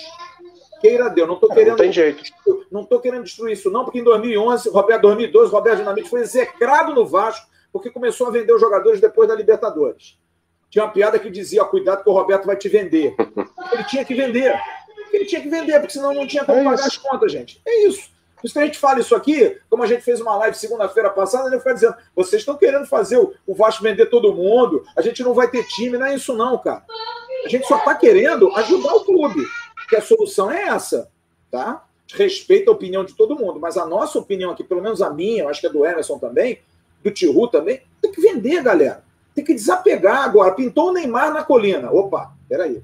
Queira Deus. Não estou querendo. Não tem jeito. Não estou querendo destruir isso, não, porque em 2011, Roberto, 2012, Roberto Dinamite foi execrado no Vasco porque começou a vender os jogadores depois da Libertadores. Tinha uma piada que dizia: cuidado que o Roberto vai te vender. Ele tinha que vender. Ele tinha que vender, porque senão não tinha como é pagar as contas, gente. É isso. Por isso que a gente fala isso aqui, como a gente fez uma live segunda-feira passada, ele fica dizendo: vocês estão querendo fazer o, o Vasco vender todo mundo, a gente não vai ter time, não é isso, não, cara. A gente só está querendo ajudar o clube. Que a solução é essa, tá? Respeita a opinião de todo mundo, mas a nossa opinião aqui, pelo menos a minha, eu acho que é do Emerson também, do Tiru também, tem que vender, galera. Tem que desapegar agora. Pintou o Neymar na colina. Opa, peraí.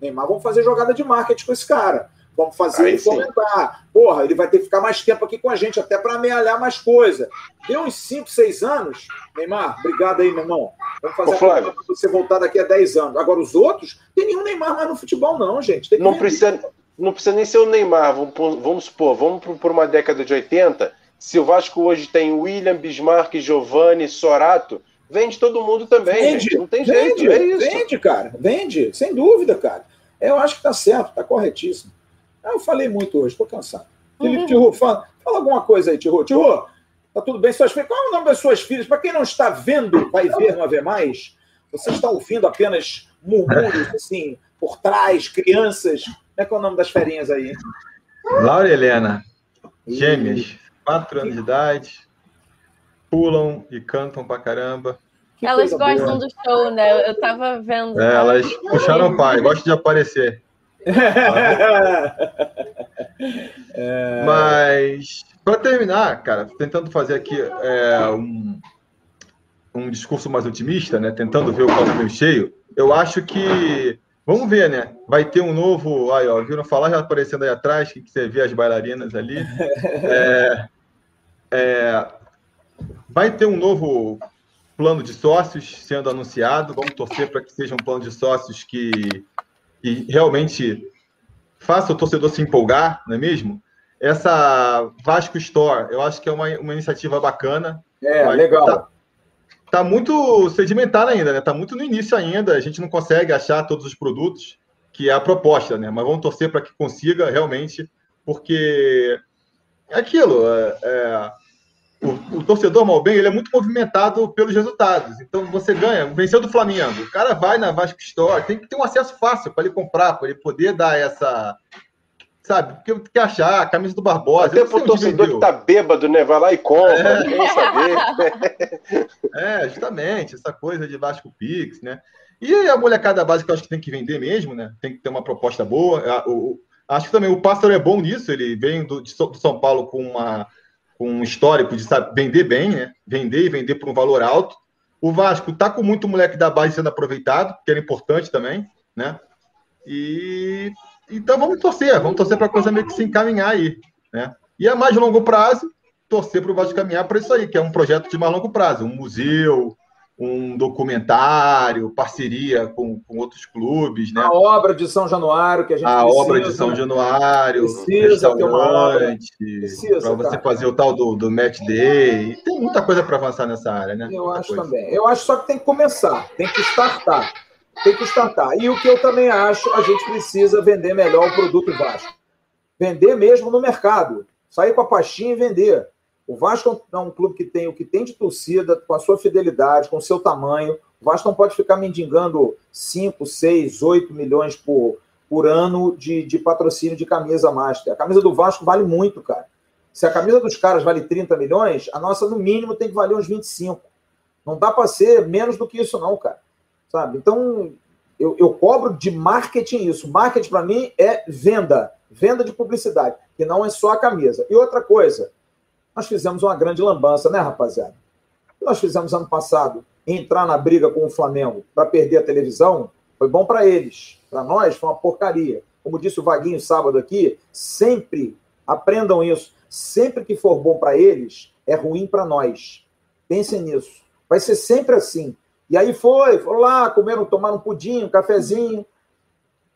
Neymar, vamos fazer jogada de marketing com esse cara. Vamos fazer ele fomentar. Porra, ele vai ter que ficar mais tempo aqui com a gente, até para amealhar mais coisa. Deu uns 5, 6 anos. Neymar, obrigado aí, meu irmão. Vamos fazer para você voltar daqui a 10 anos. Agora, os outros, tem nenhum Neymar mais no futebol, não, gente. não, precisa, não precisa nem ser o Neymar. Vamos, vamos supor, vamos por uma década de 80. Se o Vasco hoje tem William, Bismarck, Giovanni, Sorato Vende todo mundo também, vende, gente. Não tem vende, jeito, é isso. Vende, cara. Vende, sem dúvida, cara. Eu acho que tá certo, tá corretíssimo. Ah, eu falei muito hoje, tô cansado. Felipe uhum. Tiru, fala, fala alguma coisa aí, Tiru. Tiru, tá tudo bem? Suas filhas, qual é o nome das suas filhas? Para quem não está vendo, vai ver, não ver mais. Você está ouvindo apenas murmúrios, assim, por trás, crianças. Como é que é o nome das ferinhas aí? Laura e Helena, gêmeas, quatro anos de idade, pulam e cantam pra caramba. Que elas gostam boa. do show, né? Eu tava vendo. É, elas puxaram o pai, gostam de aparecer. é... Mas, para terminar, cara, tentando fazer aqui é, um, um discurso mais otimista, né? Tentando ver o copo meio cheio, eu acho que. Vamos ver, né? Vai ter um novo. Aí, ó, viram falar já aparecendo aí atrás, que você vê as bailarinas ali. É, é, vai ter um novo plano de sócios sendo anunciado. Vamos torcer para que seja um plano de sócios que, que realmente faça o torcedor se empolgar, não é mesmo? Essa Vasco Store, eu acho que é uma, uma iniciativa bacana. É, legal. Tá, tá muito sedimentar ainda, né? Tá muito no início ainda. A gente não consegue achar todos os produtos, que é a proposta, né? Mas vamos torcer para que consiga realmente, porque é aquilo. É, é o, o, torcedor Malbem ele é muito movimentado pelos resultados. Então você ganha, venceu do Flamengo. O cara vai na Vasco Store, tem que ter um acesso fácil para ele comprar, para ele poder dar essa. Sabe? Porque quer achar a camisa do Barbosa. Até pro torcedor que tá bêbado, né? Vai lá e compra, é. saber. é, justamente, essa coisa de Vasco Pix, né? E a molecada básica eu acho que tem que vender mesmo, né? Tem que ter uma proposta boa. O, acho que também o Pássaro é bom nisso, ele vem do, de São Paulo com uma com um histórico de sabe, vender bem, né? Vender e vender por um valor alto. O Vasco tá com muito moleque da base sendo aproveitado, que era importante também, né? E então vamos torcer, vamos torcer para a coisa meio que se encaminhar aí, né? E a mais longo prazo, torcer para o Vasco caminhar para isso aí, que é um projeto de mais longo prazo, um museu, um documentário, parceria com, com outros clubes, né? A obra de São Januário que a gente A precisa, obra de São né? Januário, precisa obra. Para você fazer o tal do, do match day. E tem muita coisa para avançar nessa área, né? Eu muita acho coisa. também. Eu acho só que tem que começar, tem que startar. Tem que startar. E o que eu também acho, a gente precisa vender melhor o produto Vasco. Vender mesmo no mercado. Sair com a pastinha e vender. O Vasco é um clube que tem o que tem de torcida, com a sua fidelidade, com o seu tamanho. O Vasco não pode ficar mendigando 5, 6, 8 milhões por, por ano de, de patrocínio de camisa master. A camisa do Vasco vale muito, cara. Se a camisa dos caras vale 30 milhões, a nossa, no mínimo, tem que valer uns 25. Não dá para ser menos do que isso, não, cara. Sabe? Então, eu, eu cobro de marketing isso. Marketing, para mim, é venda. venda de publicidade, que não é só a camisa. E outra coisa, nós fizemos uma grande lambança, né, rapaziada? nós fizemos ano passado, entrar na briga com o Flamengo para perder a televisão, foi bom para eles. Para nós, foi uma porcaria. Como disse o Vaguinho sábado aqui, sempre aprendam isso. Sempre que for bom para eles, é ruim para nós. Pensem nisso. Vai ser sempre assim. E aí foi, foram lá, comeram, tomaram um pudim, um cafezinho.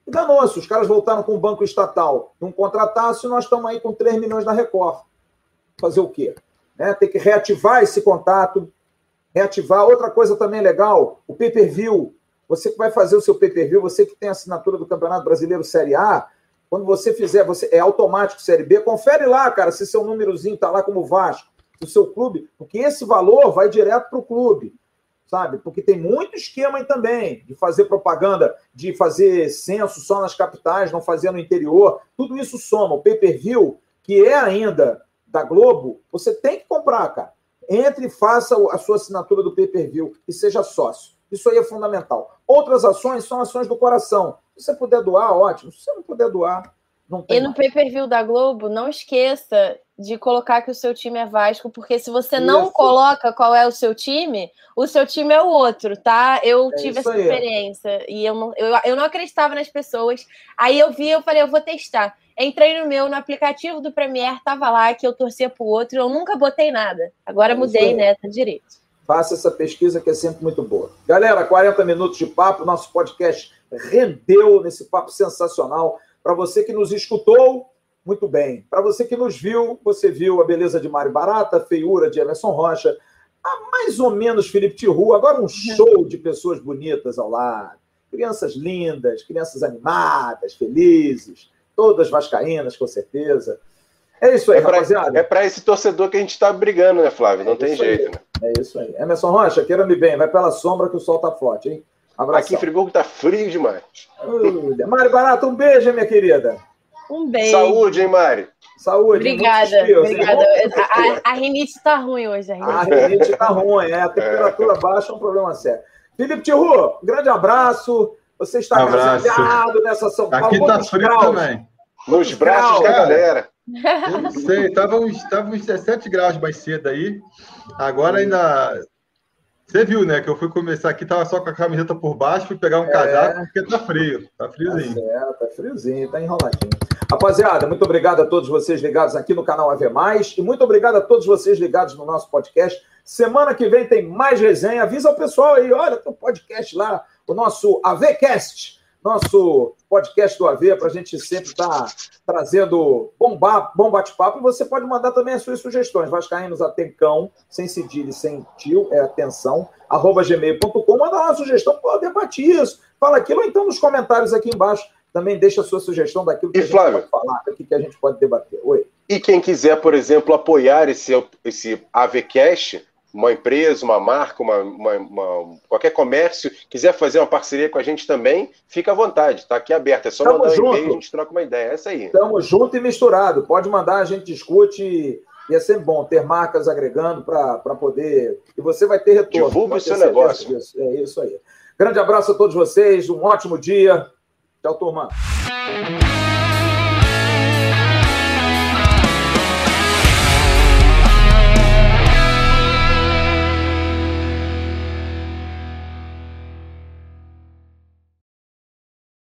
E danou-se, os caras voltaram com o banco estatal. Não contratasse, nós estamos aí com 3 milhões na Record. Fazer o quê? Né? Tem que reativar esse contato, reativar. Outra coisa também legal, o pay-per-view. Você que vai fazer o seu pay-per-view, você que tem assinatura do Campeonato Brasileiro Série A, quando você fizer, você é automático Série B, confere lá, cara, se seu númerozinho está lá como Vasco, do seu clube, porque esse valor vai direto para o clube, sabe? Porque tem muito esquema aí também de fazer propaganda, de fazer censo só nas capitais, não fazer no interior. Tudo isso soma. O pay-per-view, que é ainda da Globo, você tem que comprar, cara. Entre e faça a sua assinatura do pay-per-view e seja sócio. Isso aí é fundamental. Outras ações são ações do coração. Se você puder doar, ótimo. Se você não puder doar, não tem. E no pay-per-view da Globo, não esqueça de colocar que o seu time é Vasco, porque se você não isso. coloca qual é o seu time, o seu time é o outro, tá? Eu é tive essa aí. experiência e eu não, eu, eu não acreditava nas pessoas. Aí eu vi, eu falei, eu vou testar. Entrei no meu, no aplicativo do Premier, tava lá que eu torcia pro outro, eu nunca botei nada. Agora é mudei, né? Tá direito. Faça essa pesquisa que é sempre muito boa. Galera, 40 minutos de papo, nosso podcast rendeu nesse papo sensacional. Para você que nos escutou, muito bem. Para você que nos viu, você viu a beleza de Mário Barata, a feiura de Emerson Rocha, a mais ou menos Felipe Tiru, agora um show de pessoas bonitas ao lado. Crianças lindas, crianças animadas, felizes todas vascaínas, com certeza. É isso aí, é pra, rapaziada. É para esse torcedor que a gente está brigando, né, Flávio? Não é tem jeito, aí. né? É isso aí. Emerson Rocha, queira-me bem, vai pela sombra que o sol tá forte, hein? Abração. Aqui em Friburgo tá frio demais. Mari Barato, um beijo, minha querida. Um beijo. Saúde, hein, Mari? Saúde. Obrigada. obrigada. A, a, rinite tá ruim hoje. A rinite, a rinite tá ruim, é. A temperatura é. baixa é um problema sério. Felipe Tiru, grande abraço. Você está agasalhado nessa São Paulo. Aqui tá frio graus? também. Nos braços da galera. Eu não sei, estava uns, tava uns 17 graus mais cedo aí. Agora ainda. Você viu, né? Que eu fui começar aqui, tava só com a camiseta por baixo, fui pegar um é... casaco, porque tá frio. Tá friozinho. Tá certo, tá friozinho, tá enroladinho. Rapaziada, muito obrigado a todos vocês ligados aqui no canal AV Mais e muito obrigado a todos vocês ligados no nosso podcast. Semana que vem tem mais resenha. Avisa o pessoal aí, olha, tem um podcast lá, o nosso AVCast nosso podcast do AV, para a gente sempre estar tá trazendo bom, bom bate-papo. E você pode mandar também as suas sugestões. Vascaínos Atencão, sem cedilha sem tio, é atenção, arroba gmail.com. Manda uma sugestão, pode debater isso, fala aquilo, ou então nos comentários aqui embaixo também deixa a sua sugestão daquilo que e, a gente Flávio, pode falar, daquilo que a gente pode debater. Oi. E quem quiser, por exemplo, apoiar esse, esse AVCast, uma empresa, uma marca, uma, uma, uma, qualquer comércio quiser fazer uma parceria com a gente também, fica à vontade, está aqui aberto. É só Tamo mandar um e-mail e a gente troca uma ideia. É essa aí. Estamos junto e misturado. Pode mandar, a gente discute. E é sempre bom ter marcas agregando para poder. E você vai ter retorno. Divulga o seu negócio. Disso. É isso aí. Grande abraço a todos vocês, um ótimo dia. Tchau, turma.